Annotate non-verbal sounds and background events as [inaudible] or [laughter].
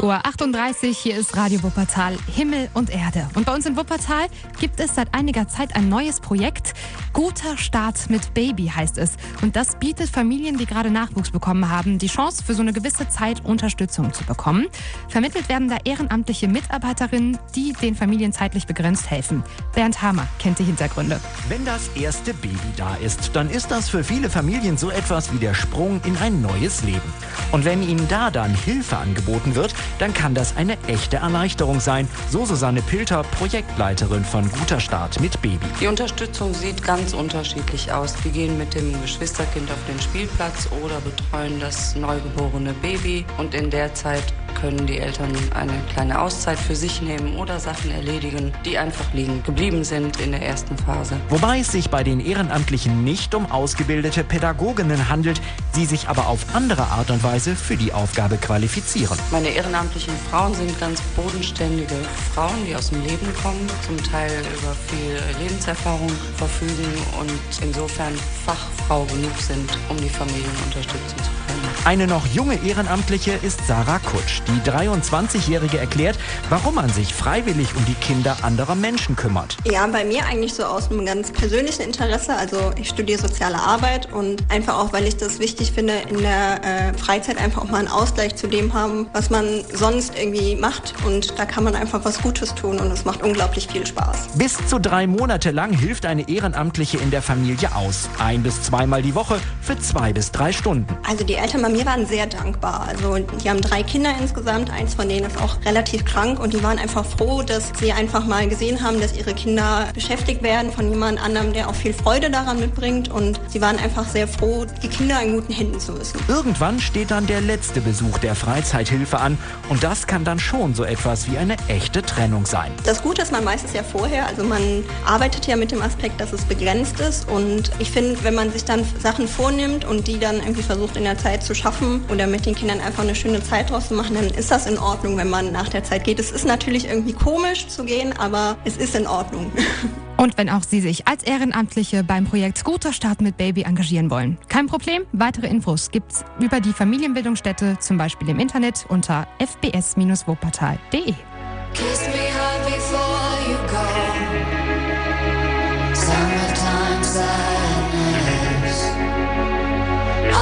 8.38 Uhr, hier ist Radio Wuppertal, Himmel und Erde. Und bei uns in Wuppertal gibt es seit einiger Zeit ein neues Projekt. Guter Start mit Baby heißt es. Und das bietet Familien, die gerade Nachwuchs bekommen haben, die Chance für so eine gewisse Zeit Unterstützung zu bekommen. Vermittelt werden da ehrenamtliche Mitarbeiterinnen, die den Familien zeitlich begrenzt helfen. Bernd Hamer kennt die Hintergründe. Wenn das erste Baby da ist, dann ist das für viele Familien so etwas wie der Sprung in ein neues Leben. Und wenn ihnen da dann Hilfe angeboten wird, dann kann das eine echte Erleichterung sein, so Susanne Pilter, Projektleiterin von Guter Start mit Baby. Die Unterstützung sieht ganz unterschiedlich aus. Wir gehen mit dem Geschwisterkind auf den Spielplatz oder betreuen das neugeborene Baby und in der Zeit können die Eltern eine kleine Auszeit für sich nehmen oder Sachen erledigen, die einfach liegen geblieben sind in der ersten Phase. Wobei es sich bei den Ehrenamtlichen nicht um ausgebildete Pädagoginnen handelt, sie sich aber auf andere Art und Weise für die Aufgabe qualifizieren. Meine ehrenamtlichen Frauen sind ganz bodenständige Frauen, die aus dem Leben kommen, zum Teil über viel Lebenserfahrung verfügen und insofern Fachfrau genug sind, um die Familien unterstützen zu können. Eine noch junge Ehrenamtliche ist Sarah Kutsch. Die 23-Jährige erklärt, warum man sich freiwillig um die Kinder anderer Menschen kümmert. Ja, bei mir eigentlich so aus einem ganz persönlichen Interesse. Also ich studiere soziale Arbeit und einfach auch, weil ich das wichtig finde, in der äh, Freizeit einfach auch mal einen Ausgleich zu dem haben, was man sonst irgendwie macht. Und da kann man einfach was Gutes tun und es macht unglaublich viel Spaß. Bis zu drei Monate lang hilft eine Ehrenamtliche in der Familie aus. Ein bis zweimal die Woche für zwei bis drei Stunden. Also die Eltern bei mir waren sehr dankbar. Also die haben drei Kinder insgesamt. Eins von denen ist auch relativ krank und die waren einfach froh, dass sie einfach mal gesehen haben, dass ihre Kinder beschäftigt werden von jemand anderem, der auch viel Freude daran mitbringt. Und sie waren einfach sehr froh, die Kinder in guten Händen zu wissen. Irgendwann steht dann der letzte Besuch der Freizeithilfe an und das kann dann schon so etwas wie eine echte Trennung sein. Das Gute ist, man weiß es ja vorher. Also man arbeitet ja mit dem Aspekt, dass es begrenzt ist. Und ich finde, wenn man sich dann Sachen vornimmt und die dann irgendwie versucht in der Zeit zu schaffen oder mit den Kindern einfach eine schöne Zeit draus zu machen, dann ist das in Ordnung, wenn man nach der Zeit geht. Es ist natürlich irgendwie komisch zu gehen, aber es ist in Ordnung. [laughs] Und wenn auch Sie sich als Ehrenamtliche beim Projekt Guter Start mit Baby engagieren wollen, kein Problem. Weitere Infos gibt's über die Familienbildungsstätte, zum Beispiel im Internet unter fbs-wuppertal.de.